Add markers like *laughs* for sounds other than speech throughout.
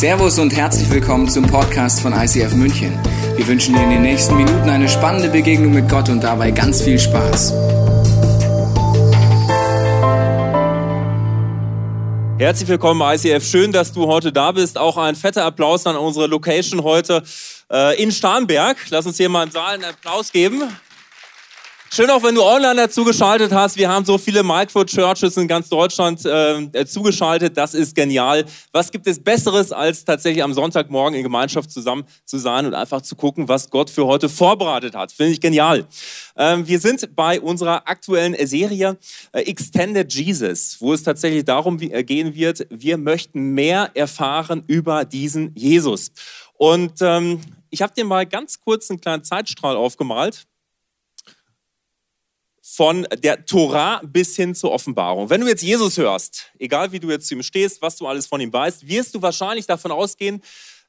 Servus und herzlich willkommen zum Podcast von ICF München. Wir wünschen dir in den nächsten Minuten eine spannende Begegnung mit Gott und dabei ganz viel Spaß. Herzlich willkommen, ICF. Schön, dass du heute da bist. Auch ein fetter Applaus an unsere Location heute äh, in Starnberg. Lass uns hier mal im Saal einen Applaus geben. Schön auch, wenn du online dazu geschaltet hast. Wir haben so viele Micro-Churches in ganz Deutschland äh, zugeschaltet. Das ist genial. Was gibt es Besseres, als tatsächlich am Sonntagmorgen in Gemeinschaft zusammen zu sein und einfach zu gucken, was Gott für heute vorbereitet hat? Finde ich genial. Ähm, wir sind bei unserer aktuellen Serie äh, Extended Jesus, wo es tatsächlich darum äh, gehen wird, wir möchten mehr erfahren über diesen Jesus. Und ähm, ich habe dir mal ganz kurz einen kleinen Zeitstrahl aufgemalt von der Torah bis hin zur Offenbarung. Wenn du jetzt Jesus hörst, egal wie du jetzt zu ihm stehst, was du alles von ihm weißt, wirst du wahrscheinlich davon ausgehen,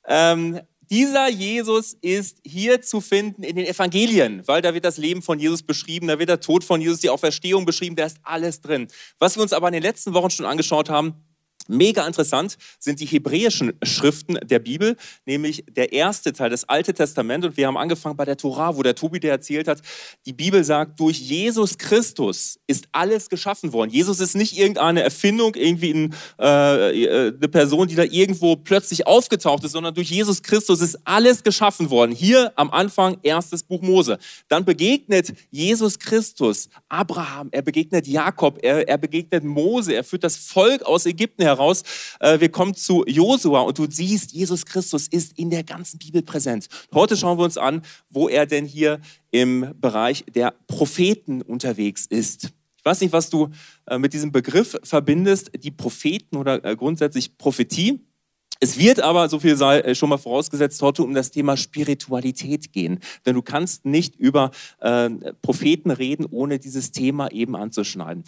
ähm, dieser Jesus ist hier zu finden in den Evangelien, weil da wird das Leben von Jesus beschrieben, da wird der Tod von Jesus, die Auferstehung beschrieben, da ist alles drin. Was wir uns aber in den letzten Wochen schon angeschaut haben, Mega interessant sind die hebräischen Schriften der Bibel, nämlich der erste Teil, das Alte Testament. Und wir haben angefangen bei der Tora, wo der Tobi dir erzählt hat, die Bibel sagt, durch Jesus Christus ist alles geschaffen worden. Jesus ist nicht irgendeine Erfindung, irgendwie ein, äh, äh, eine Person, die da irgendwo plötzlich aufgetaucht ist, sondern durch Jesus Christus ist alles geschaffen worden. Hier am Anfang erstes Buch Mose. Dann begegnet Jesus Christus Abraham, er begegnet Jakob, er, er begegnet Mose, er führt das Volk aus Ägypten heraus heraus. Äh, wir kommen zu Josua und du siehst, Jesus Christus ist in der ganzen Bibel präsent. Heute schauen wir uns an, wo er denn hier im Bereich der Propheten unterwegs ist. Ich weiß nicht, was du äh, mit diesem Begriff verbindest, die Propheten oder äh, grundsätzlich Prophetie. Es wird aber, so viel sei schon mal vorausgesetzt, heute um das Thema Spiritualität gehen. Denn du kannst nicht über äh, Propheten reden, ohne dieses Thema eben anzuschneiden.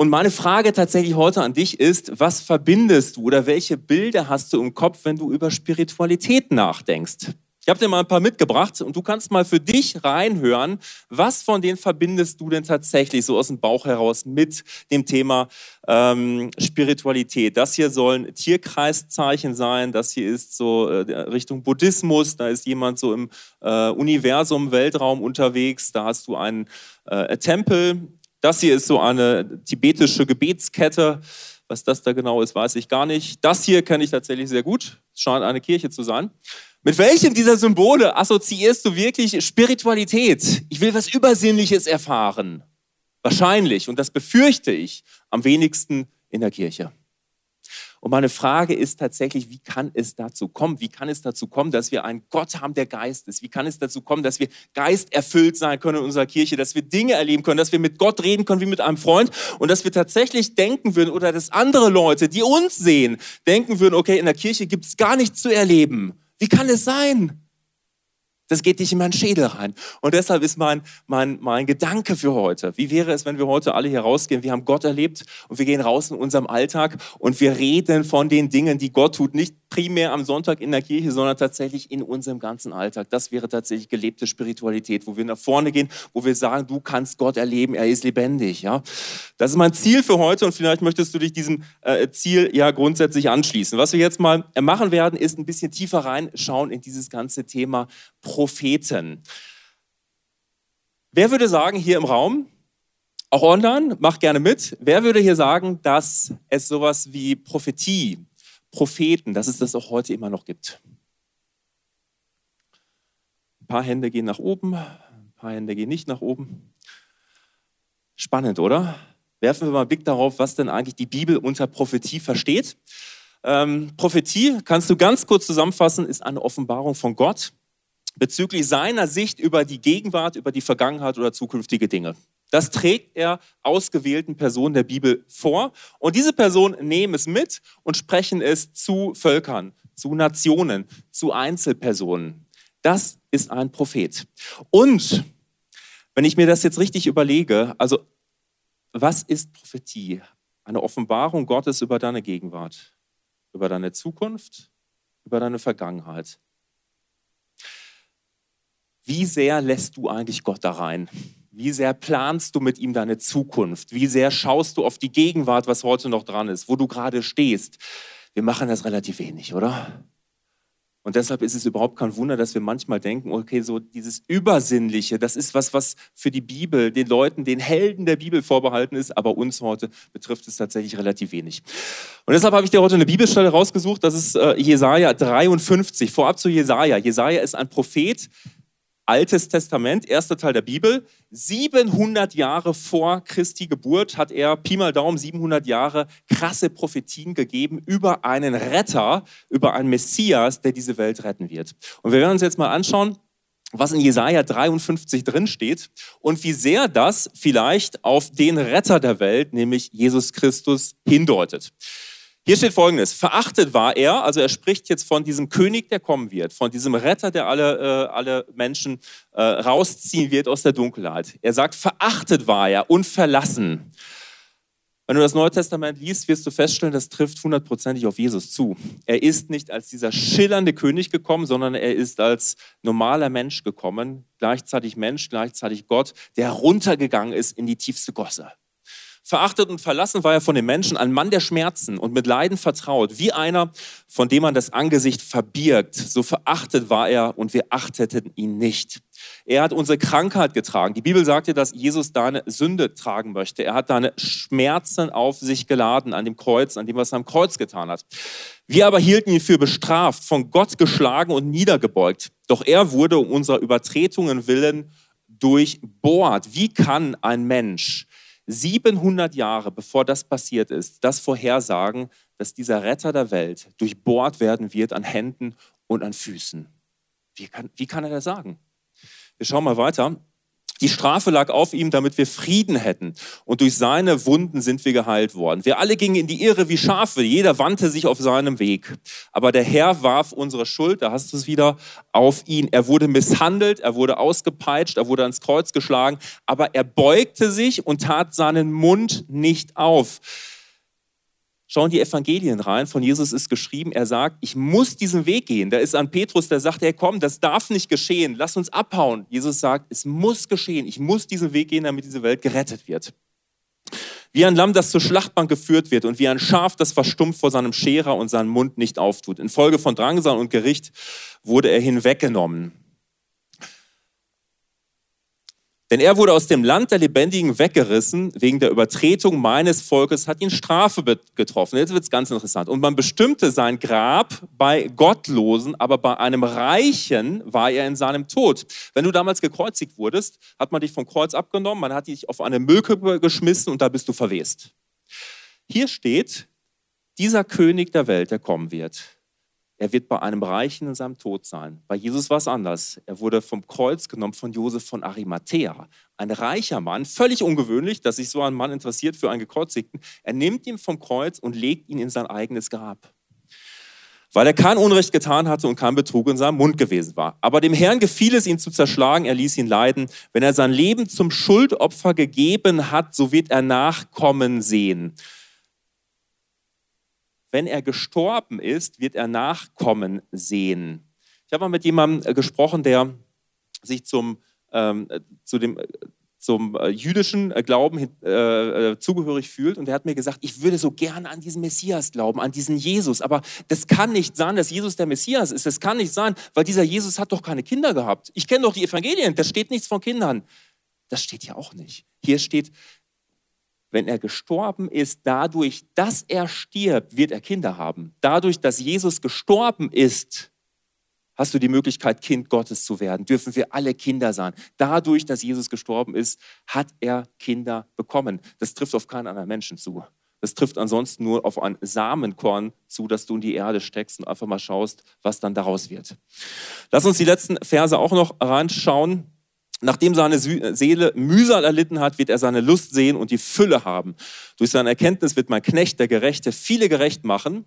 Und meine Frage tatsächlich heute an dich ist, was verbindest du oder welche Bilder hast du im Kopf, wenn du über Spiritualität nachdenkst? Ich habe dir mal ein paar mitgebracht und du kannst mal für dich reinhören, was von denen verbindest du denn tatsächlich so aus dem Bauch heraus mit dem Thema ähm, Spiritualität. Das hier sollen Tierkreiszeichen sein, das hier ist so äh, Richtung Buddhismus, da ist jemand so im äh, Universum, Weltraum unterwegs, da hast du einen äh, Tempel, das hier ist so eine tibetische Gebetskette. Was das da genau ist, weiß ich gar nicht. Das hier kenne ich tatsächlich sehr gut. Es scheint eine Kirche zu sein. Mit welchem dieser Symbole assoziierst du wirklich Spiritualität? Ich will was Übersinnliches erfahren. Wahrscheinlich, und das befürchte ich, am wenigsten in der Kirche. Und meine Frage ist tatsächlich, wie kann es dazu kommen? Wie kann es dazu kommen, dass wir einen Gott haben, der Geist ist? Wie kann es dazu kommen, dass wir geisterfüllt sein können in unserer Kirche, dass wir Dinge erleben können, dass wir mit Gott reden können wie mit einem Freund und dass wir tatsächlich denken würden oder dass andere Leute, die uns sehen, denken würden, okay, in der Kirche gibt es gar nichts zu erleben. Wie kann es sein? Das geht nicht in meinen Schädel rein. Und deshalb ist mein, mein, mein Gedanke für heute, wie wäre es, wenn wir heute alle hier rausgehen? Wir haben Gott erlebt und wir gehen raus in unserem Alltag und wir reden von den Dingen, die Gott tut. Nicht primär am Sonntag in der Kirche, sondern tatsächlich in unserem ganzen Alltag. Das wäre tatsächlich gelebte Spiritualität, wo wir nach vorne gehen, wo wir sagen, du kannst Gott erleben, er ist lebendig. Ja, Das ist mein Ziel für heute und vielleicht möchtest du dich diesem äh, Ziel ja grundsätzlich anschließen. Was wir jetzt mal machen werden, ist ein bisschen tiefer reinschauen in dieses ganze Thema Propheten. Wer würde sagen hier im Raum, auch online, mach gerne mit, wer würde hier sagen, dass es sowas wie Prophetie, Propheten, dass es das auch heute immer noch gibt? Ein paar Hände gehen nach oben, ein paar Hände gehen nicht nach oben. Spannend, oder? Werfen wir mal einen Blick darauf, was denn eigentlich die Bibel unter Prophetie versteht. Ähm, Prophetie, kannst du ganz kurz zusammenfassen, ist eine Offenbarung von Gott bezüglich seiner Sicht über die Gegenwart, über die Vergangenheit oder zukünftige Dinge. Das trägt er ausgewählten Personen der Bibel vor. Und diese Personen nehmen es mit und sprechen es zu Völkern, zu Nationen, zu Einzelpersonen. Das ist ein Prophet. Und wenn ich mir das jetzt richtig überlege, also was ist Prophetie? Eine Offenbarung Gottes über deine Gegenwart, über deine Zukunft, über deine Vergangenheit. Wie sehr lässt du eigentlich Gott da rein? Wie sehr planst du mit ihm deine Zukunft? Wie sehr schaust du auf die Gegenwart, was heute noch dran ist, wo du gerade stehst? Wir machen das relativ wenig, oder? Und deshalb ist es überhaupt kein Wunder, dass wir manchmal denken, okay, so dieses Übersinnliche, das ist was, was für die Bibel, den Leuten, den Helden der Bibel vorbehalten ist, aber uns heute betrifft es tatsächlich relativ wenig. Und deshalb habe ich dir heute eine Bibelstelle rausgesucht, das ist äh, Jesaja 53. Vorab zu Jesaja. Jesaja ist ein Prophet, Altes Testament, erster Teil der Bibel. 700 Jahre vor Christi Geburt hat er, Pi mal Daumen, 700 Jahre krasse Prophetien gegeben über einen Retter, über einen Messias, der diese Welt retten wird. Und wir werden uns jetzt mal anschauen, was in Jesaja 53 drin steht und wie sehr das vielleicht auf den Retter der Welt, nämlich Jesus Christus, hindeutet. Hier steht folgendes, verachtet war er, also er spricht jetzt von diesem König, der kommen wird, von diesem Retter, der alle, äh, alle Menschen äh, rausziehen wird aus der Dunkelheit. Er sagt, verachtet war er und verlassen. Wenn du das Neue Testament liest, wirst du feststellen, das trifft hundertprozentig auf Jesus zu. Er ist nicht als dieser schillernde König gekommen, sondern er ist als normaler Mensch gekommen, gleichzeitig Mensch, gleichzeitig Gott, der runtergegangen ist in die tiefste Gosse. Verachtet und verlassen war er von den Menschen, ein Mann der Schmerzen und mit Leiden vertraut, wie einer, von dem man das Angesicht verbirgt. So verachtet war er und wir achteten ihn nicht. Er hat unsere Krankheit getragen. Die Bibel sagt ja, dass Jesus deine Sünde tragen möchte. Er hat deine Schmerzen auf sich geladen an dem Kreuz, an dem, was er am Kreuz getan hat. Wir aber hielten ihn für bestraft, von Gott geschlagen und niedergebeugt. Doch er wurde um unserer Übertretungen willen durchbohrt. Wie kann ein Mensch 700 Jahre bevor das passiert ist, das vorhersagen, dass dieser Retter der Welt durchbohrt werden wird an Händen und an Füßen. Wie kann, wie kann er das sagen? Wir schauen mal weiter. Die Strafe lag auf ihm, damit wir Frieden hätten. Und durch seine Wunden sind wir geheilt worden. Wir alle gingen in die Irre wie Schafe. Jeder wandte sich auf seinem Weg. Aber der Herr warf unsere Schuld, da hast du es wieder, auf ihn. Er wurde misshandelt, er wurde ausgepeitscht, er wurde ans Kreuz geschlagen. Aber er beugte sich und tat seinen Mund nicht auf. Schauen die Evangelien rein. Von Jesus ist geschrieben, er sagt, ich muss diesen Weg gehen. Da ist an Petrus, der sagt, hey komm, das darf nicht geschehen. Lass uns abhauen. Jesus sagt, es muss geschehen. Ich muss diesen Weg gehen, damit diese Welt gerettet wird. Wie ein Lamm, das zur Schlachtbank geführt wird und wie ein Schaf, das verstummt vor seinem Scherer und seinen Mund nicht auftut. Infolge von Drangsal und Gericht wurde er hinweggenommen. Denn er wurde aus dem Land der Lebendigen weggerissen, wegen der Übertretung meines Volkes hat ihn Strafe getroffen. Jetzt wird es ganz interessant. Und man bestimmte sein Grab bei Gottlosen, aber bei einem Reichen war er in seinem Tod. Wenn du damals gekreuzigt wurdest, hat man dich vom Kreuz abgenommen, man hat dich auf eine Müllkippe geschmissen und da bist du verwest. Hier steht, dieser König der Welt, der kommen wird, er wird bei einem Reichen in seinem Tod sein. Bei Jesus war es anders. Er wurde vom Kreuz genommen von Josef von Arimathea. Ein reicher Mann, völlig ungewöhnlich, dass sich so ein Mann interessiert für einen Gekreuzigten. Er nimmt ihn vom Kreuz und legt ihn in sein eigenes Grab. Weil er kein Unrecht getan hatte und kein Betrug in seinem Mund gewesen war. Aber dem Herrn gefiel es, ihn zu zerschlagen. Er ließ ihn leiden. Wenn er sein Leben zum Schuldopfer gegeben hat, so wird er Nachkommen sehen wenn er gestorben ist, wird er Nachkommen sehen. Ich habe mal mit jemandem äh, gesprochen, der sich zum, ähm, zu dem, äh, zum äh, jüdischen Glauben äh, zugehörig fühlt und der hat mir gesagt, ich würde so gerne an diesen Messias glauben, an diesen Jesus, aber das kann nicht sein, dass Jesus der Messias ist. Das kann nicht sein, weil dieser Jesus hat doch keine Kinder gehabt. Ich kenne doch die Evangelien, da steht nichts von Kindern. Das steht ja auch nicht. Hier steht, wenn er gestorben ist, dadurch, dass er stirbt, wird er Kinder haben. Dadurch, dass Jesus gestorben ist, hast du die Möglichkeit, Kind Gottes zu werden. Dürfen wir alle Kinder sein. Dadurch, dass Jesus gestorben ist, hat er Kinder bekommen. Das trifft auf keinen anderen Menschen zu. Das trifft ansonsten nur auf ein Samenkorn zu, das du in die Erde steckst und einfach mal schaust, was dann daraus wird. Lass uns die letzten Verse auch noch reinschauen. Nachdem seine Seele Mühsal erlitten hat, wird er seine Lust sehen und die Fülle haben. Durch seine Erkenntnis wird mein Knecht, der Gerechte, viele gerecht machen.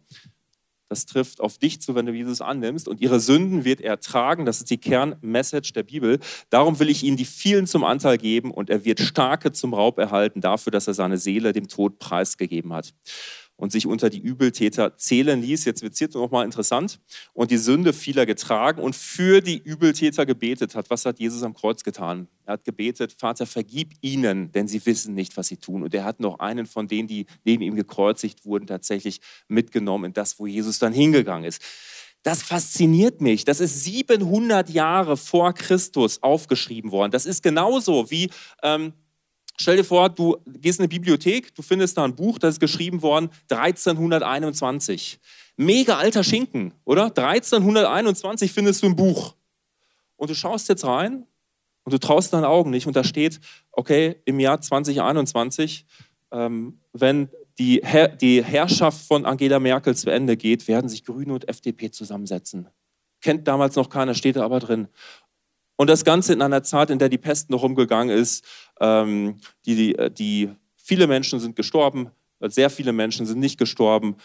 Das trifft auf dich zu, wenn du Jesus annimmst. Und ihre Sünden wird er tragen. Das ist die Kernmessage der Bibel. Darum will ich ihm die vielen zum Anteil geben und er wird Starke zum Raub erhalten dafür, dass er seine Seele dem Tod preisgegeben hat und sich unter die Übeltäter zählen ließ. Jetzt wird es nochmal interessant. Und die Sünde vieler getragen und für die Übeltäter gebetet hat. Was hat Jesus am Kreuz getan? Er hat gebetet, Vater, vergib ihnen, denn sie wissen nicht, was sie tun. Und er hat noch einen von denen, die neben ihm gekreuzigt wurden, tatsächlich mitgenommen in das, wo Jesus dann hingegangen ist. Das fasziniert mich. Das ist 700 Jahre vor Christus aufgeschrieben worden. Das ist genauso wie, ähm, stell dir vor, du gehst in eine Bibliothek, du findest da ein Buch, das ist geschrieben worden 1321. Mega alter Schinken, oder? 1321 findest du ein Buch. Und du schaust jetzt rein und du traust deinen Augen nicht und da steht, okay, im Jahr 2021, ähm, wenn die, Her die Herrschaft von Angela Merkel zu Ende geht, werden sich Grüne und FDP zusammensetzen. Kennt damals noch keiner, steht da aber drin. Und das Ganze in einer Zeit, in der die Pest noch rumgegangen ist, die, die, äh, die, viele Menschen sind gestorben, sehr viele Menschen sind nicht gestorben,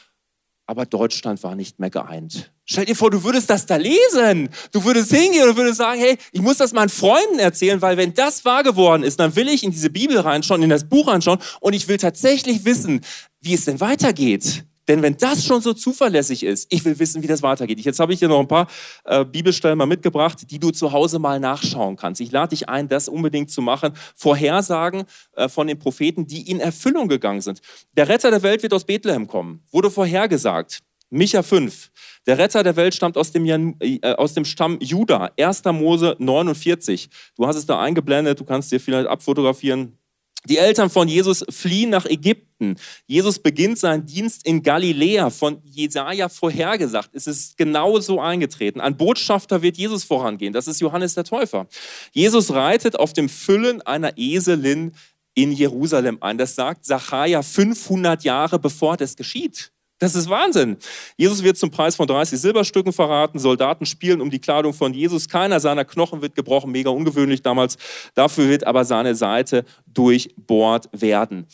aber Deutschland war nicht mehr geeint. Stell dir vor, du würdest das da lesen. Du würdest hingehen und würdest sagen, hey, ich muss das meinen Freunden erzählen, weil wenn das wahr geworden ist, dann will ich in diese Bibel reinschauen, in das Buch reinschauen und ich will tatsächlich wissen, wie es denn weitergeht. Denn wenn das schon so zuverlässig ist, ich will wissen, wie das weitergeht. Jetzt habe ich hier noch ein paar äh, Bibelstellen mal mitgebracht, die du zu Hause mal nachschauen kannst. Ich lade dich ein, das unbedingt zu machen. Vorhersagen äh, von den Propheten, die in Erfüllung gegangen sind. Der Retter der Welt wird aus Bethlehem kommen, wurde vorhergesagt. Micha 5. Der Retter der Welt stammt aus dem, äh, aus dem Stamm Juda. 1. Mose 49. Du hast es da eingeblendet, du kannst dir vielleicht abfotografieren. Die Eltern von Jesus fliehen nach Ägypten. Jesus beginnt seinen Dienst in Galiläa, von Jesaja vorhergesagt. Es ist genau so eingetreten. Ein Botschafter wird Jesus vorangehen. Das ist Johannes der Täufer. Jesus reitet auf dem Füllen einer Eselin in Jerusalem ein. Das sagt Zachariah 500 Jahre bevor das geschieht. Das ist Wahnsinn. Jesus wird zum Preis von 30 Silberstücken verraten. Soldaten spielen um die Kleidung von Jesus. Keiner seiner Knochen wird gebrochen. Mega ungewöhnlich damals. Dafür wird aber seine Seite durchbohrt werden.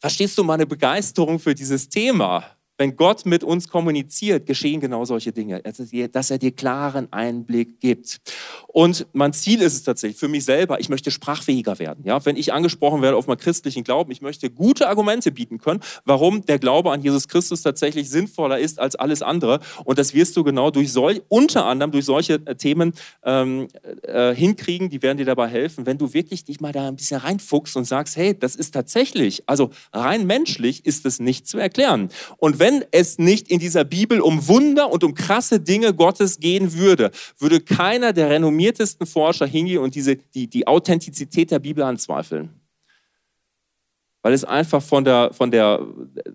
Verstehst du meine Begeisterung für dieses Thema? Wenn Gott mit uns kommuniziert, geschehen genau solche Dinge, dass er dir klaren Einblick gibt. Und mein Ziel ist es tatsächlich für mich selber, ich möchte sprachfähiger werden. Ja, wenn ich angesprochen werde auf meinen christlichen Glauben, ich möchte gute Argumente bieten können, warum der Glaube an Jesus Christus tatsächlich sinnvoller ist als alles andere. Und das wirst du genau durch solch, unter anderem durch solche äh, Themen ähm, äh, hinkriegen, die werden dir dabei helfen, wenn du wirklich dich mal da ein bisschen reinfuchst und sagst, hey, das ist tatsächlich, also rein menschlich ist es nicht zu erklären. Und wenn es nicht in dieser Bibel um Wunder und um krasse Dinge Gottes gehen würde, würde keiner der renommiertesten Forscher hingehen und diese, die, die Authentizität der Bibel anzweifeln. Weil es einfach von der, von der,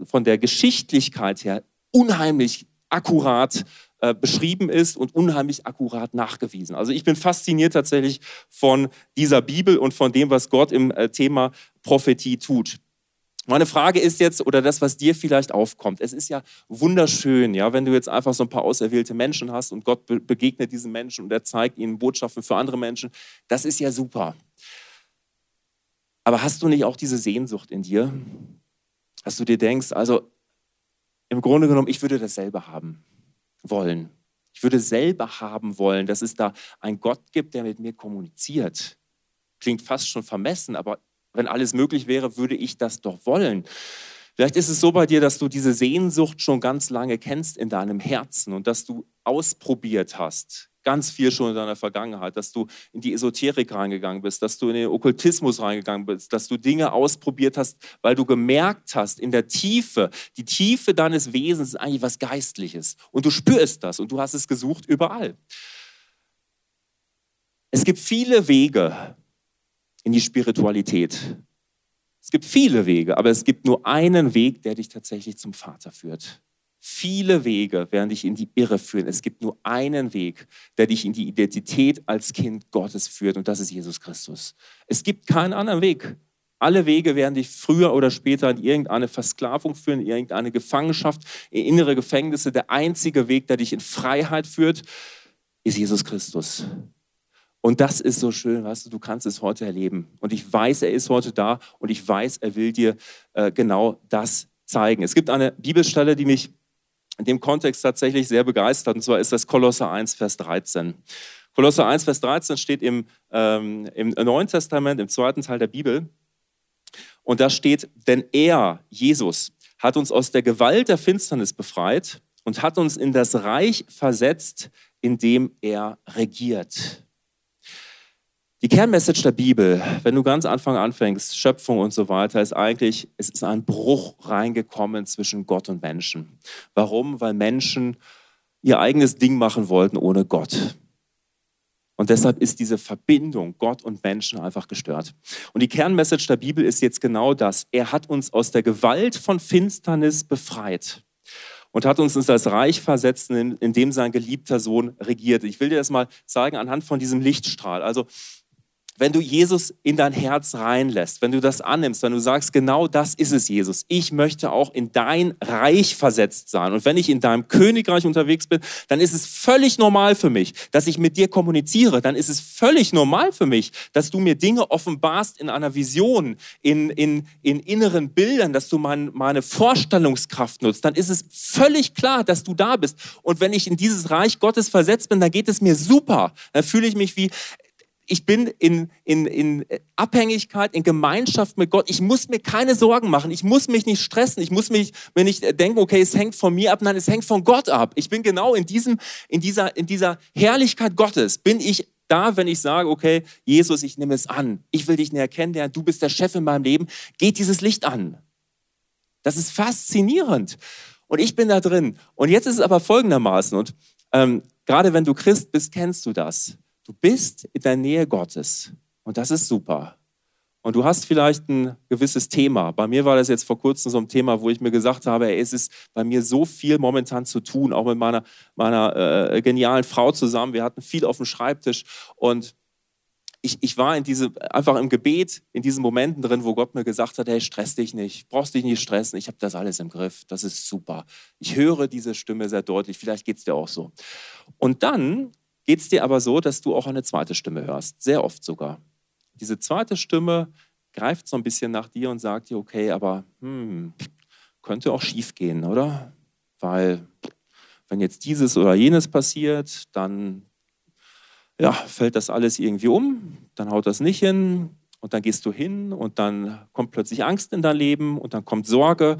von der Geschichtlichkeit her unheimlich akkurat äh, beschrieben ist und unheimlich akkurat nachgewiesen. Also ich bin fasziniert tatsächlich von dieser Bibel und von dem, was Gott im äh, Thema Prophetie tut. Meine Frage ist jetzt, oder das, was dir vielleicht aufkommt, es ist ja wunderschön, ja, wenn du jetzt einfach so ein paar auserwählte Menschen hast und Gott be begegnet diesen Menschen und er zeigt ihnen Botschaften für andere Menschen, das ist ja super. Aber hast du nicht auch diese Sehnsucht in dir, dass du dir denkst, also im Grunde genommen, ich würde das selber haben wollen. Ich würde selber haben wollen, dass es da einen Gott gibt, der mit mir kommuniziert. Klingt fast schon vermessen, aber wenn alles möglich wäre, würde ich das doch wollen. Vielleicht ist es so bei dir, dass du diese Sehnsucht schon ganz lange kennst in deinem Herzen und dass du ausprobiert hast, ganz viel schon in deiner Vergangenheit, dass du in die Esoterik reingegangen bist, dass du in den Okkultismus reingegangen bist, dass du Dinge ausprobiert hast, weil du gemerkt hast, in der Tiefe, die Tiefe deines Wesens ist eigentlich was Geistliches und du spürst das und du hast es gesucht überall. Es gibt viele Wege, in die Spiritualität. Es gibt viele Wege, aber es gibt nur einen Weg, der dich tatsächlich zum Vater führt. Viele Wege werden dich in die Irre führen. Es gibt nur einen Weg, der dich in die Identität als Kind Gottes führt und das ist Jesus Christus. Es gibt keinen anderen Weg. Alle Wege werden dich früher oder später in irgendeine Versklavung führen, in irgendeine Gefangenschaft, in innere Gefängnisse. Der einzige Weg, der dich in Freiheit führt, ist Jesus Christus. Und das ist so schön, weißt du, du kannst es heute erleben. Und ich weiß, er ist heute da und ich weiß, er will dir äh, genau das zeigen. Es gibt eine Bibelstelle, die mich in dem Kontext tatsächlich sehr begeistert, und zwar ist das Kolosser 1, Vers 13. Kolosser 1, Vers 13 steht im, ähm, im Neuen Testament, im zweiten Teil der Bibel. Und da steht, denn er, Jesus, hat uns aus der Gewalt der Finsternis befreit und hat uns in das Reich versetzt, in dem er regiert. Die Kernmessage der Bibel, wenn du ganz Anfang anfängst, Schöpfung und so weiter, ist eigentlich, es ist ein Bruch reingekommen zwischen Gott und Menschen. Warum? Weil Menschen ihr eigenes Ding machen wollten ohne Gott. Und deshalb ist diese Verbindung Gott und Menschen einfach gestört. Und die Kernmessage der Bibel ist jetzt genau das. Er hat uns aus der Gewalt von Finsternis befreit und hat uns in das Reich versetzt, in, dem sein geliebter Sohn regiert. Ich will dir das mal zeigen anhand von diesem Lichtstrahl. Also wenn du Jesus in dein Herz reinlässt, wenn du das annimmst, wenn du sagst, genau das ist es, Jesus, ich möchte auch in dein Reich versetzt sein. Und wenn ich in deinem Königreich unterwegs bin, dann ist es völlig normal für mich, dass ich mit dir kommuniziere. Dann ist es völlig normal für mich, dass du mir Dinge offenbarst in einer Vision, in, in, in inneren Bildern, dass du mein, meine Vorstellungskraft nutzt. Dann ist es völlig klar, dass du da bist. Und wenn ich in dieses Reich Gottes versetzt bin, dann geht es mir super. Dann fühle ich mich wie, ich bin in, in, in Abhängigkeit, in Gemeinschaft mit Gott. Ich muss mir keine Sorgen machen. Ich muss mich nicht stressen. Ich muss mich, wenn ich denke, okay, es hängt von mir ab, nein, es hängt von Gott ab. Ich bin genau in diesem, in dieser, in dieser Herrlichkeit Gottes. Bin ich da, wenn ich sage, okay, Jesus, ich nehme es an. Ich will dich näher kennenlernen. Du bist der Chef in meinem Leben. Geht dieses Licht an. Das ist faszinierend. Und ich bin da drin. Und jetzt ist es aber folgendermaßen. Und ähm, gerade wenn du Christ bist, kennst du das Du bist in der Nähe Gottes und das ist super. Und du hast vielleicht ein gewisses Thema. Bei mir war das jetzt vor kurzem so ein Thema, wo ich mir gesagt habe, ey, es ist bei mir so viel momentan zu tun, auch mit meiner, meiner äh, genialen Frau zusammen. Wir hatten viel auf dem Schreibtisch und ich, ich war in diese, einfach im Gebet, in diesen Momenten drin, wo Gott mir gesagt hat, hey, stress dich nicht, brauchst dich nicht stressen, ich habe das alles im Griff, das ist super. Ich höre diese Stimme sehr deutlich, vielleicht geht es dir auch so. Und dann geht es dir aber so, dass du auch eine zweite Stimme hörst, sehr oft sogar. Diese zweite Stimme greift so ein bisschen nach dir und sagt dir, okay, aber hm, könnte auch schief gehen, oder? Weil wenn jetzt dieses oder jenes passiert, dann ja, fällt das alles irgendwie um, dann haut das nicht hin und dann gehst du hin und dann kommt plötzlich Angst in dein Leben und dann kommt Sorge.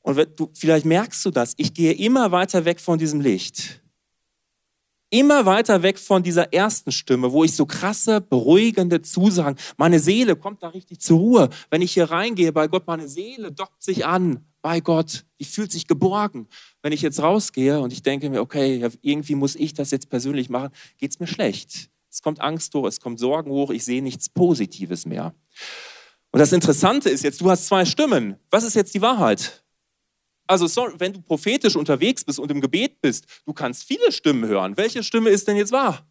Und du, vielleicht merkst du das, ich gehe immer weiter weg von diesem Licht immer weiter weg von dieser ersten Stimme, wo ich so krasse, beruhigende Zusagen, meine Seele kommt da richtig zur Ruhe. Wenn ich hier reingehe bei Gott, meine Seele dockt sich an bei Gott, die fühlt sich geborgen. Wenn ich jetzt rausgehe und ich denke mir, okay, irgendwie muss ich das jetzt persönlich machen, geht es mir schlecht. Es kommt Angst hoch, es kommt Sorgen hoch, ich sehe nichts Positives mehr. Und das Interessante ist jetzt, du hast zwei Stimmen. Was ist jetzt die Wahrheit? Also sorry, wenn du prophetisch unterwegs bist und im Gebet bist, du kannst viele Stimmen hören. Welche Stimme ist denn jetzt wahr?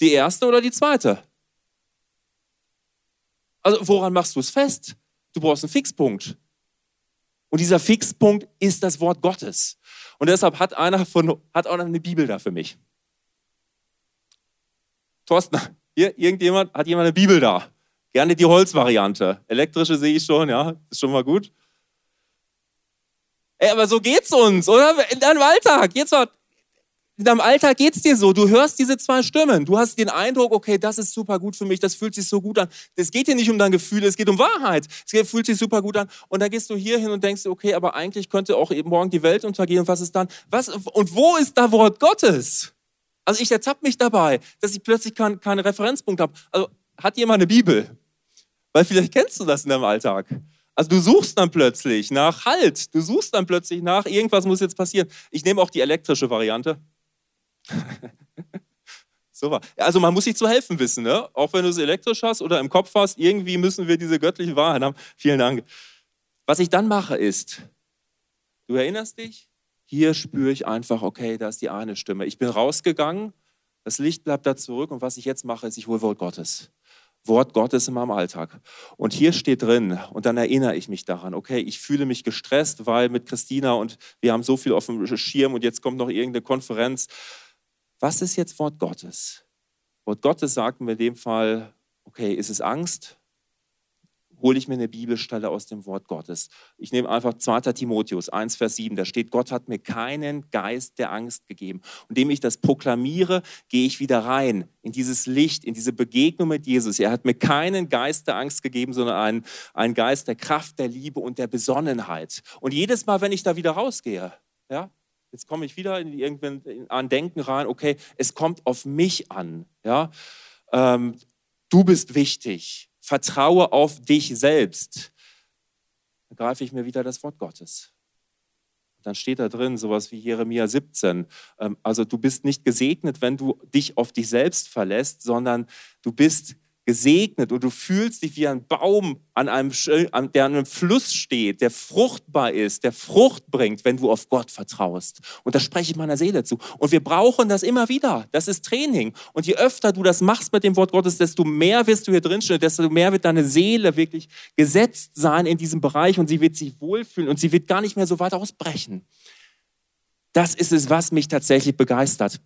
Die erste oder die zweite? Also woran machst du es fest? Du brauchst einen Fixpunkt. Und dieser Fixpunkt ist das Wort Gottes. Und deshalb hat einer von, hat auch eine Bibel da für mich. Thorsten, hier, irgendjemand, hat jemand eine Bibel da? Gerne die Holzvariante. Elektrische sehe ich schon, ja, ist schon mal gut. Ey, aber so geht's uns, oder? In deinem Alltag. Jetzt mal, in deinem Alltag geht's dir so. Du hörst diese zwei Stimmen. Du hast den Eindruck, okay, das ist super gut für mich, das fühlt sich so gut an. Es geht dir nicht um dein Gefühl, es geht um Wahrheit. Es fühlt sich super gut an. Und dann gehst du hier hin und denkst, okay, aber eigentlich könnte auch eben morgen die Welt untergehen. Und was ist dann? Was, und wo ist da Wort Gottes? Also ich ertappe mich dabei, dass ich plötzlich keinen kein Referenzpunkt habe. Also hat jemand eine Bibel? Weil vielleicht kennst du das in deinem Alltag. Also du suchst dann plötzlich nach Halt, du suchst dann plötzlich nach, irgendwas muss jetzt passieren. Ich nehme auch die elektrische Variante. *laughs* so Also man muss sich zu helfen wissen, ne? auch wenn du es elektrisch hast oder im Kopf hast, irgendwie müssen wir diese göttliche Wahrheit haben. Vielen Dank. Was ich dann mache ist, du erinnerst dich, hier spüre ich einfach, okay, da ist die eine Stimme. Ich bin rausgegangen, das Licht bleibt da zurück und was ich jetzt mache, ist, ich hole Wort Gottes. Wort Gottes in meinem Alltag. Und hier steht drin, und dann erinnere ich mich daran, okay, ich fühle mich gestresst, weil mit Christina und wir haben so viel auf dem Schirm und jetzt kommt noch irgendeine Konferenz. Was ist jetzt Wort Gottes? Wort Gottes sagt mir in dem Fall, okay, ist es Angst? Hole ich mir eine Bibelstelle aus dem Wort Gottes. Ich nehme einfach 2. Timotheus 1, Vers 7. Da steht, Gott hat mir keinen Geist der Angst gegeben. Und indem ich das proklamiere, gehe ich wieder rein in dieses Licht, in diese Begegnung mit Jesus. Er hat mir keinen Geist der Angst gegeben, sondern einen, einen Geist der Kraft, der Liebe und der Besonnenheit. Und jedes Mal, wenn ich da wieder rausgehe, ja, jetzt komme ich wieder in irgendwann an Denken rein, okay, es kommt auf mich an. Ja, ähm, du bist wichtig vertraue auf dich selbst, greife ich mir wieder das Wort Gottes. dann steht da drin sowas wie Jeremia 17. Ähm, also du bist nicht gesegnet, wenn du dich auf dich selbst verlässt, sondern du bist gesegnet und du fühlst dich wie ein Baum, an einem, der an einem Fluss steht, der fruchtbar ist, der Frucht bringt, wenn du auf Gott vertraust. Und das spreche ich meiner Seele zu. Und wir brauchen das immer wieder. Das ist Training. Und je öfter du das machst mit dem Wort Gottes, desto mehr wirst du hier drinstehen, desto mehr wird deine Seele wirklich gesetzt sein in diesem Bereich und sie wird sich wohlfühlen und sie wird gar nicht mehr so weit ausbrechen. Das ist es, was mich tatsächlich begeistert.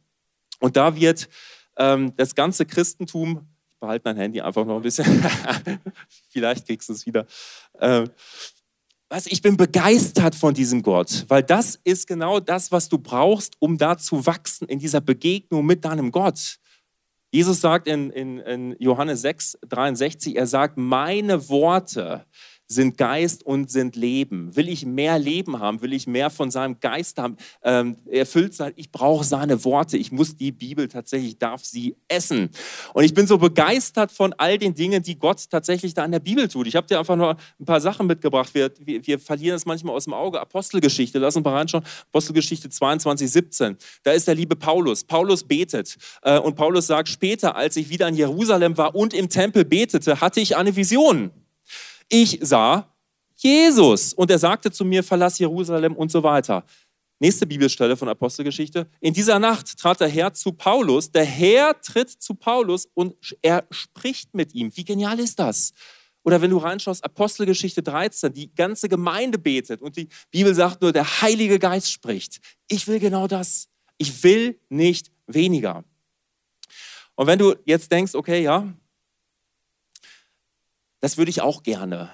Und da wird ähm, das ganze Christentum behalte mein Handy einfach noch ein bisschen. *laughs* Vielleicht kriegst du es wieder. Ähm, was, ich bin begeistert von diesem Gott, weil das ist genau das, was du brauchst, um da zu wachsen in dieser Begegnung mit deinem Gott. Jesus sagt in, in, in Johannes 6, 63, er sagt, meine Worte sind Geist und sind Leben. Will ich mehr Leben haben? Will ich mehr von seinem Geist haben? Ähm, erfüllt sein? Ich brauche seine Worte. Ich muss die Bibel tatsächlich, darf sie essen. Und ich bin so begeistert von all den Dingen, die Gott tatsächlich da in der Bibel tut. Ich habe dir einfach nur ein paar Sachen mitgebracht. Wir, wir, wir verlieren es manchmal aus dem Auge. Apostelgeschichte, lass uns mal reinschauen. Apostelgeschichte 22, 17. Da ist der liebe Paulus. Paulus betet. Äh, und Paulus sagt, später, als ich wieder in Jerusalem war und im Tempel betete, hatte ich eine Vision ich sah Jesus. Und er sagte zu mir, verlass Jerusalem und so weiter. Nächste Bibelstelle von Apostelgeschichte. In dieser Nacht trat der Herr zu Paulus. Der Herr tritt zu Paulus und er spricht mit ihm. Wie genial ist das? Oder wenn du reinschaust, Apostelgeschichte 13, die ganze Gemeinde betet und die Bibel sagt nur, der Heilige Geist spricht. Ich will genau das. Ich will nicht weniger. Und wenn du jetzt denkst, okay, ja, das würde ich auch gerne.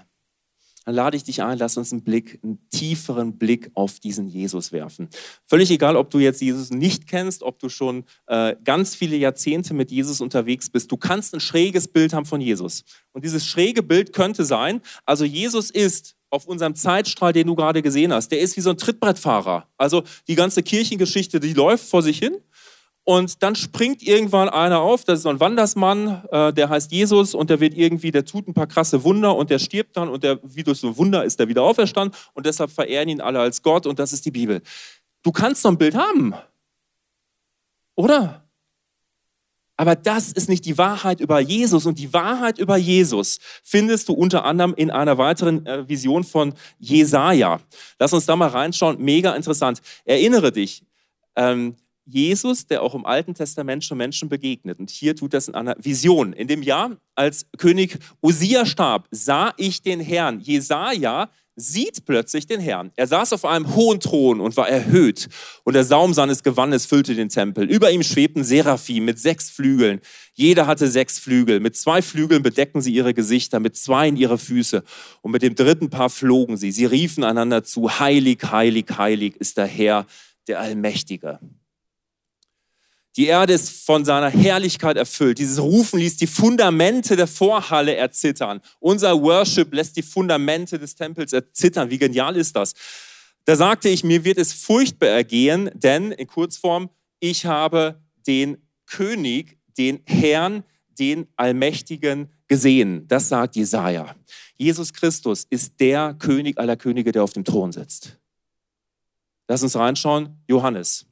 Dann lade ich dich ein, lass uns einen Blick, einen tieferen Blick auf diesen Jesus werfen. Völlig egal, ob du jetzt Jesus nicht kennst, ob du schon äh, ganz viele Jahrzehnte mit Jesus unterwegs bist. Du kannst ein schräges Bild haben von Jesus. Und dieses schräge Bild könnte sein, also Jesus ist auf unserem Zeitstrahl, den du gerade gesehen hast, der ist wie so ein Trittbrettfahrer. Also die ganze Kirchengeschichte, die läuft vor sich hin und dann springt irgendwann einer auf, das ist so ein Wandersmann, äh, der heißt Jesus und der wird irgendwie, der tut ein paar krasse Wunder und der stirbt dann und der, wie durch so ein Wunder ist er wieder auferstanden und deshalb verehren ihn alle als Gott und das ist die Bibel. Du kannst so ein Bild haben, oder? Aber das ist nicht die Wahrheit über Jesus und die Wahrheit über Jesus findest du unter anderem in einer weiteren äh, Vision von Jesaja. Lass uns da mal reinschauen, mega interessant. Erinnere dich, ähm, Jesus, der auch im Alten Testament schon Menschen begegnet. Und hier tut das in einer Vision. In dem Jahr, als König Usia starb, sah ich den Herrn. Jesaja sieht plötzlich den Herrn. Er saß auf einem hohen Thron und war erhöht. Und der Saum seines Gewandes füllte den Tempel. Über ihm schwebten Seraphim mit sechs Flügeln. Jeder hatte sechs Flügel. Mit zwei Flügeln bedeckten sie ihre Gesichter, mit zwei in ihre Füße. Und mit dem dritten Paar flogen sie. Sie riefen einander zu, heilig, heilig, heilig ist der Herr, der Allmächtige. Die Erde ist von seiner Herrlichkeit erfüllt. Dieses Rufen ließ die Fundamente der Vorhalle erzittern. Unser Worship lässt die Fundamente des Tempels erzittern. Wie genial ist das? Da sagte ich, mir wird es furchtbar ergehen, denn in Kurzform, ich habe den König, den Herrn, den Allmächtigen gesehen. Das sagt Jesaja. Jesus Christus ist der König aller Könige, der auf dem Thron sitzt. Lass uns reinschauen. Johannes.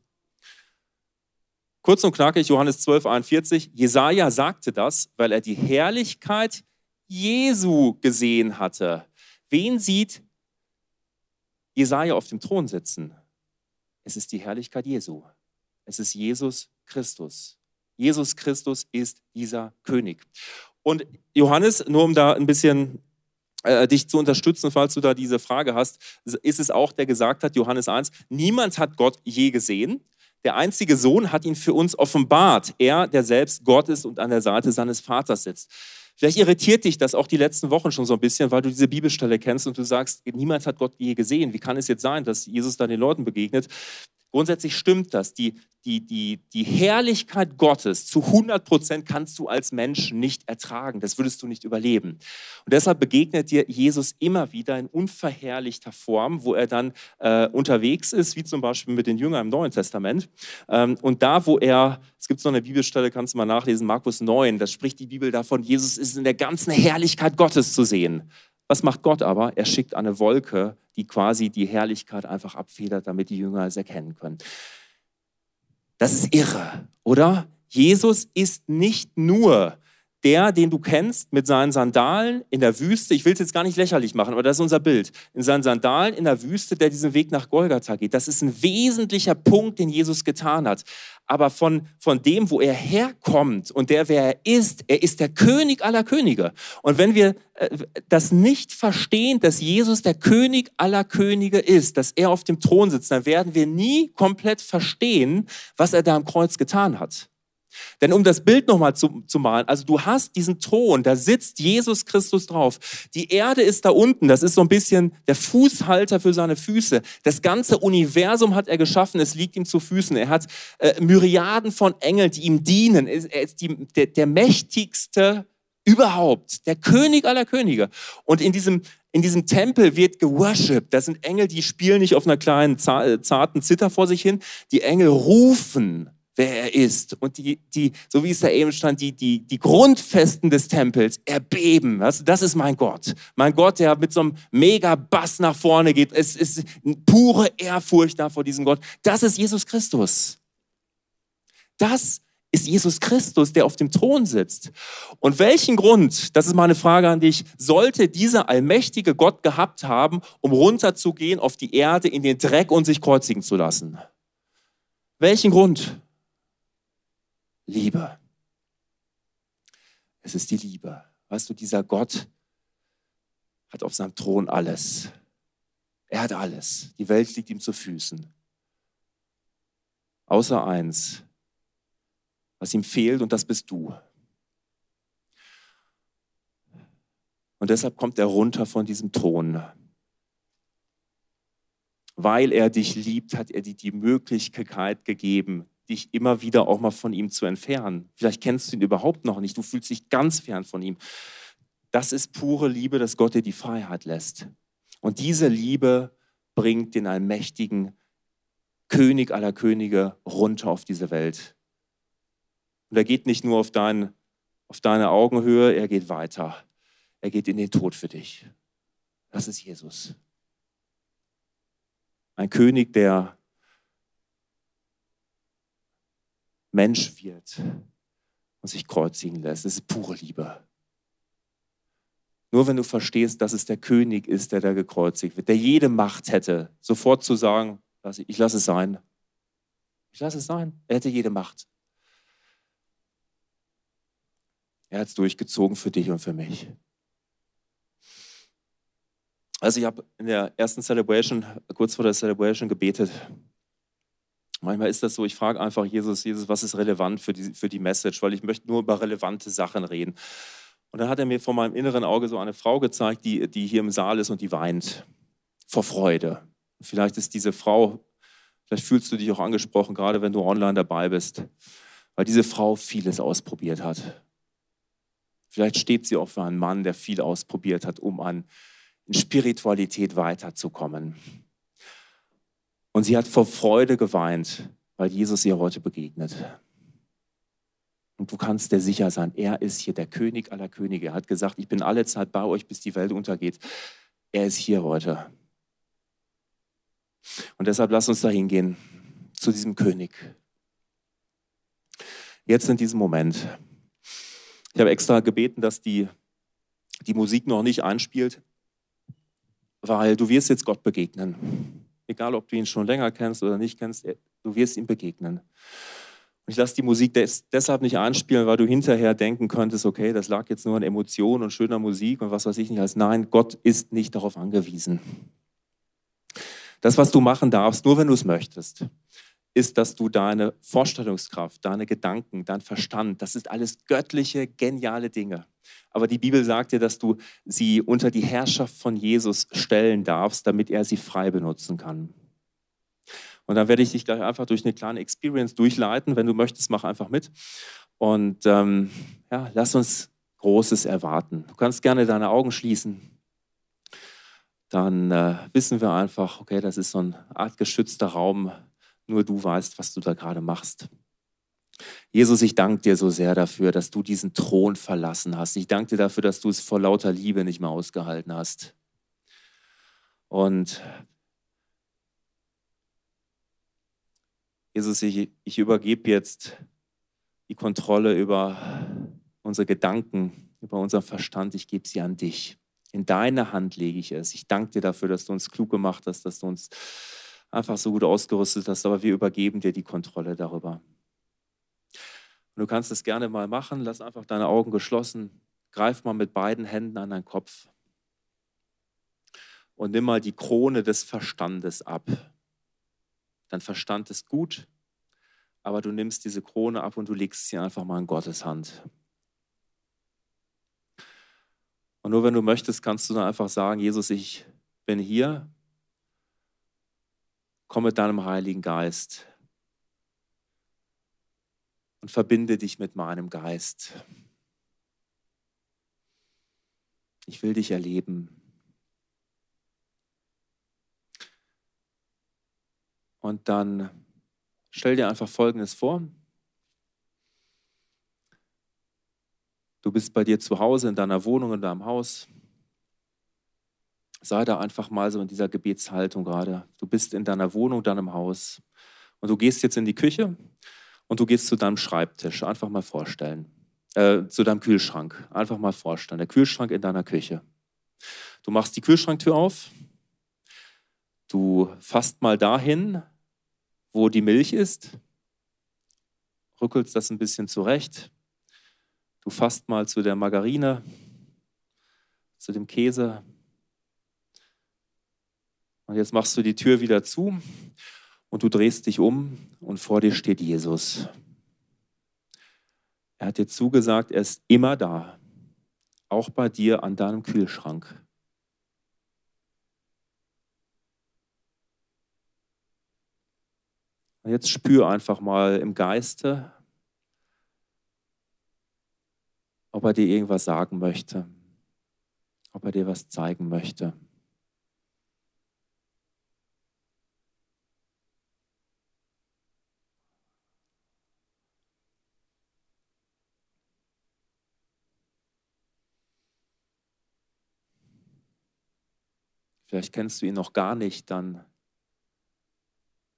Kurz und knackig, Johannes 12, 41. Jesaja sagte das, weil er die Herrlichkeit Jesu gesehen hatte. Wen sieht Jesaja auf dem Thron sitzen? Es ist die Herrlichkeit Jesu. Es ist Jesus Christus. Jesus Christus ist dieser König. Und Johannes, nur um da ein bisschen äh, dich zu unterstützen, falls du da diese Frage hast, ist es auch, der gesagt hat, Johannes 1, niemand hat Gott je gesehen. Der einzige Sohn hat ihn für uns offenbart. Er, der selbst Gott ist und an der Seite seines Vaters sitzt. Vielleicht irritiert dich das auch die letzten Wochen schon so ein bisschen, weil du diese Bibelstelle kennst und du sagst, niemand hat Gott je gesehen. Wie kann es jetzt sein, dass Jesus da den Leuten begegnet? Grundsätzlich stimmt das. Die, die, die, die Herrlichkeit Gottes zu 100 Prozent kannst du als Mensch nicht ertragen. Das würdest du nicht überleben. Und deshalb begegnet dir Jesus immer wieder in unverherrlichter Form, wo er dann äh, unterwegs ist, wie zum Beispiel mit den Jüngern im Neuen Testament. Ähm, und da, wo er, es gibt so eine Bibelstelle, kannst du mal nachlesen, Markus 9, da spricht die Bibel davon, Jesus ist in der ganzen Herrlichkeit Gottes zu sehen. Was macht Gott aber? Er schickt eine Wolke, die quasi die Herrlichkeit einfach abfedert, damit die Jünger es erkennen können. Das ist irre, oder? Jesus ist nicht nur der, den du kennst, mit seinen Sandalen in der Wüste, ich will es jetzt gar nicht lächerlich machen, aber das ist unser Bild, in seinen Sandalen in der Wüste, der diesen Weg nach Golgatha geht. Das ist ein wesentlicher Punkt, den Jesus getan hat. Aber von, von dem, wo er herkommt und der, wer er ist, er ist der König aller Könige. Und wenn wir äh, das nicht verstehen, dass Jesus der König aller Könige ist, dass er auf dem Thron sitzt, dann werden wir nie komplett verstehen, was er da am Kreuz getan hat. Denn um das Bild nochmal zu, zu malen, also du hast diesen Thron, da sitzt Jesus Christus drauf. Die Erde ist da unten, das ist so ein bisschen der Fußhalter für seine Füße. Das ganze Universum hat er geschaffen, es liegt ihm zu Füßen. Er hat äh, Myriaden von Engeln, die ihm dienen. Er ist die, der, der mächtigste überhaupt, der König aller Könige. Und in diesem, in diesem Tempel wird geworshipped. Das sind Engel, die spielen nicht auf einer kleinen, zarten Zither vor sich hin. Die Engel rufen wer er ist. Und die, die, so wie es da eben stand, die, die, die Grundfesten des Tempels erbeben. Das, das ist mein Gott. Mein Gott, der mit so einem Mega-Bass nach vorne geht. Es ist pure Ehrfurcht da vor diesem Gott. Das ist Jesus Christus. Das ist Jesus Christus, der auf dem Thron sitzt. Und welchen Grund, das ist meine Frage an dich, sollte dieser allmächtige Gott gehabt haben, um runterzugehen auf die Erde in den Dreck und sich kreuzigen zu lassen? Welchen Grund? Liebe. Es ist die Liebe. Weißt du, dieser Gott hat auf seinem Thron alles. Er hat alles. Die Welt liegt ihm zu Füßen. Außer eins, was ihm fehlt, und das bist du. Und deshalb kommt er runter von diesem Thron. Weil er dich liebt, hat er dir die Möglichkeit gegeben, dich immer wieder auch mal von ihm zu entfernen. Vielleicht kennst du ihn überhaupt noch nicht, du fühlst dich ganz fern von ihm. Das ist pure Liebe, dass Gott dir die Freiheit lässt. Und diese Liebe bringt den allmächtigen König aller Könige runter auf diese Welt. Und er geht nicht nur auf, dein, auf deine Augenhöhe, er geht weiter. Er geht in den Tod für dich. Das ist Jesus. Ein König, der Mensch wird und sich kreuzigen lässt. Das ist pure Liebe. Nur wenn du verstehst, dass es der König ist, der da gekreuzigt wird, der jede Macht hätte, sofort zu sagen, ich lasse es sein. Ich lasse es sein. Er hätte jede Macht. Er hat es durchgezogen für dich und für mich. Also ich habe in der ersten Celebration, kurz vor der Celebration gebetet Manchmal ist das so, ich frage einfach Jesus, Jesus, was ist relevant für die, für die Message, weil ich möchte nur über relevante Sachen reden. Und dann hat er mir vor meinem inneren Auge so eine Frau gezeigt, die, die hier im Saal ist und die weint vor Freude. Vielleicht ist diese Frau, vielleicht fühlst du dich auch angesprochen, gerade wenn du online dabei bist, weil diese Frau vieles ausprobiert hat. Vielleicht steht sie auch für einen Mann, der viel ausprobiert hat, um an in Spiritualität weiterzukommen. Und sie hat vor Freude geweint, weil Jesus ihr heute begegnet. Und du kannst dir sicher sein, er ist hier der König aller Könige. Er hat gesagt, ich bin alle Zeit bei euch, bis die Welt untergeht. Er ist hier heute. Und deshalb lass uns da hingehen zu diesem König. Jetzt in diesem Moment. Ich habe extra gebeten, dass die, die Musik noch nicht einspielt, weil du wirst jetzt Gott begegnen egal ob du ihn schon länger kennst oder nicht kennst, du wirst ihm begegnen. Und ich lasse die Musik des, deshalb nicht anspielen, weil du hinterher denken könntest, okay, das lag jetzt nur an Emotionen und schöner Musik und was weiß ich nicht. Als nein, Gott ist nicht darauf angewiesen. Das, was du machen darfst, nur wenn du es möchtest, ist, dass du deine Vorstellungskraft, deine Gedanken, dein Verstand, das ist alles göttliche, geniale Dinge. Aber die Bibel sagt dir, dass du sie unter die Herrschaft von Jesus stellen darfst, damit er sie frei benutzen kann. Und dann werde ich dich gleich einfach durch eine kleine Experience durchleiten. Wenn du möchtest, mach einfach mit. Und ähm, ja, lass uns Großes erwarten. Du kannst gerne deine Augen schließen. Dann äh, wissen wir einfach, okay, das ist so eine Art geschützter Raum. Nur du weißt, was du da gerade machst. Jesus, ich danke dir so sehr dafür, dass du diesen Thron verlassen hast. Ich danke dir dafür, dass du es vor lauter Liebe nicht mehr ausgehalten hast. Und Jesus, ich, ich übergebe jetzt die Kontrolle über unsere Gedanken, über unseren Verstand. Ich gebe sie an dich. In deine Hand lege ich es. Ich danke dir dafür, dass du uns klug gemacht hast, dass du uns einfach so gut ausgerüstet hast, aber wir übergeben dir die Kontrolle darüber. Und du kannst es gerne mal machen, lass einfach deine Augen geschlossen, greif mal mit beiden Händen an deinen Kopf und nimm mal die Krone des Verstandes ab. Dein Verstand ist gut, aber du nimmst diese Krone ab und du legst sie einfach mal in Gottes Hand. Und nur wenn du möchtest, kannst du dann einfach sagen, Jesus, ich bin hier, komm mit deinem Heiligen Geist und verbinde dich mit meinem Geist. Ich will dich erleben. Und dann stell dir einfach Folgendes vor. Du bist bei dir zu Hause, in deiner Wohnung, in deinem Haus. Sei da einfach mal so in dieser Gebetshaltung gerade. Du bist in deiner Wohnung, deinem Haus. Und du gehst jetzt in die Küche und du gehst zu deinem Schreibtisch. Einfach mal vorstellen. Äh, zu deinem Kühlschrank. Einfach mal vorstellen. Der Kühlschrank in deiner Küche. Du machst die Kühlschranktür auf. Du fasst mal dahin, wo die Milch ist. Rückelst das ein bisschen zurecht. Du fasst mal zu der Margarine, zu dem Käse. Und jetzt machst du die Tür wieder zu und du drehst dich um und vor dir steht Jesus. Er hat dir zugesagt, er ist immer da, auch bei dir an deinem Kühlschrank. Und jetzt spür einfach mal im Geiste, ob er dir irgendwas sagen möchte, ob er dir was zeigen möchte. Vielleicht kennst du ihn noch gar nicht, dann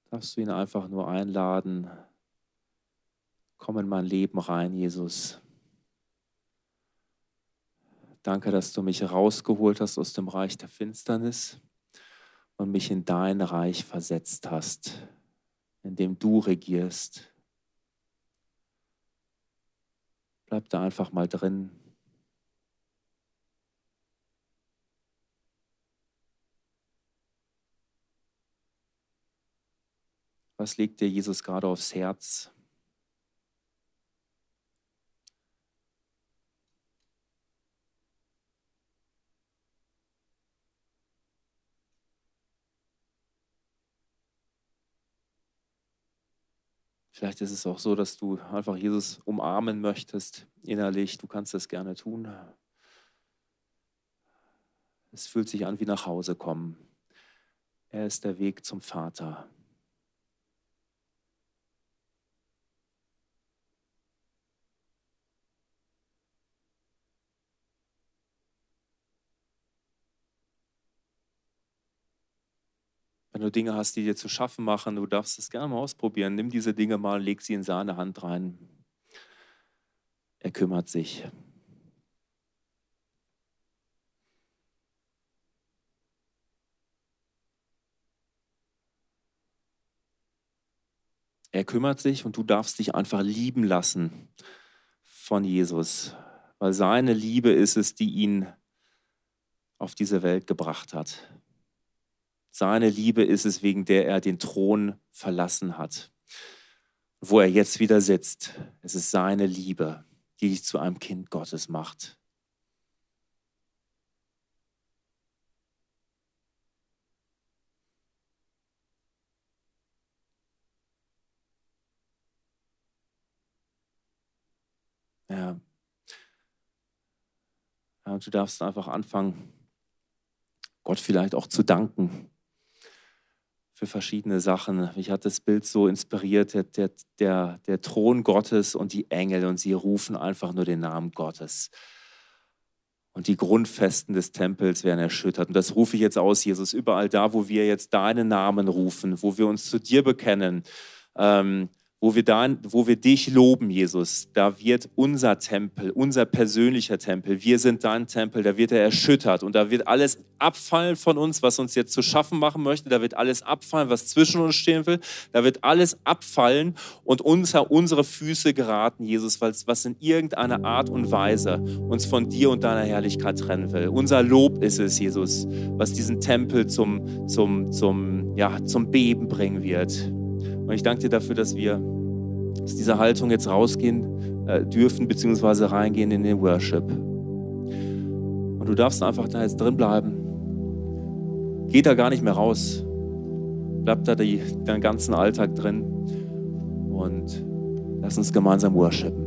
darfst du ihn einfach nur einladen. Komm in mein Leben rein, Jesus. Danke, dass du mich rausgeholt hast aus dem Reich der Finsternis und mich in dein Reich versetzt hast, in dem du regierst. Bleib da einfach mal drin. Was legt dir Jesus gerade aufs Herz? Vielleicht ist es auch so, dass du einfach Jesus umarmen möchtest innerlich. Du kannst das gerne tun. Es fühlt sich an wie nach Hause kommen. Er ist der Weg zum Vater. Wenn du Dinge hast, die dir zu schaffen machen, du darfst es gerne mal ausprobieren. Nimm diese Dinge mal, leg sie in seine Hand rein. Er kümmert sich. Er kümmert sich und du darfst dich einfach lieben lassen von Jesus, weil seine Liebe ist es, die ihn auf diese Welt gebracht hat. Seine Liebe ist es, wegen der er den Thron verlassen hat, wo er jetzt wieder sitzt. Es ist seine Liebe, die dich zu einem Kind Gottes macht. Ja. ja. Du darfst einfach anfangen, Gott vielleicht auch zu danken für verschiedene Sachen. Mich hat das Bild so inspiriert, der, der, der, Thron Gottes und die Engel und sie rufen einfach nur den Namen Gottes. Und die Grundfesten des Tempels werden erschüttert. Und das rufe ich jetzt aus, Jesus, überall da, wo wir jetzt deinen Namen rufen, wo wir uns zu dir bekennen, ähm, wo wir, da, wo wir dich loben, Jesus, da wird unser Tempel, unser persönlicher Tempel, wir sind dein Tempel, da wird er erschüttert und da wird alles abfallen von uns, was uns jetzt zu schaffen machen möchte, da wird alles abfallen, was zwischen uns stehen will, da wird alles abfallen und unter unsere Füße geraten, Jesus, was in irgendeiner Art und Weise uns von dir und deiner Herrlichkeit trennen will. Unser Lob ist es, Jesus, was diesen Tempel zum, zum, zum, ja, zum Beben bringen wird. Und ich danke dir dafür, dass wir aus dieser Haltung jetzt rausgehen äh, dürfen, beziehungsweise reingehen in den Worship. Und du darfst einfach da jetzt drin bleiben. Geht da gar nicht mehr raus. Bleib da die, deinen ganzen Alltag drin und lass uns gemeinsam worshipen.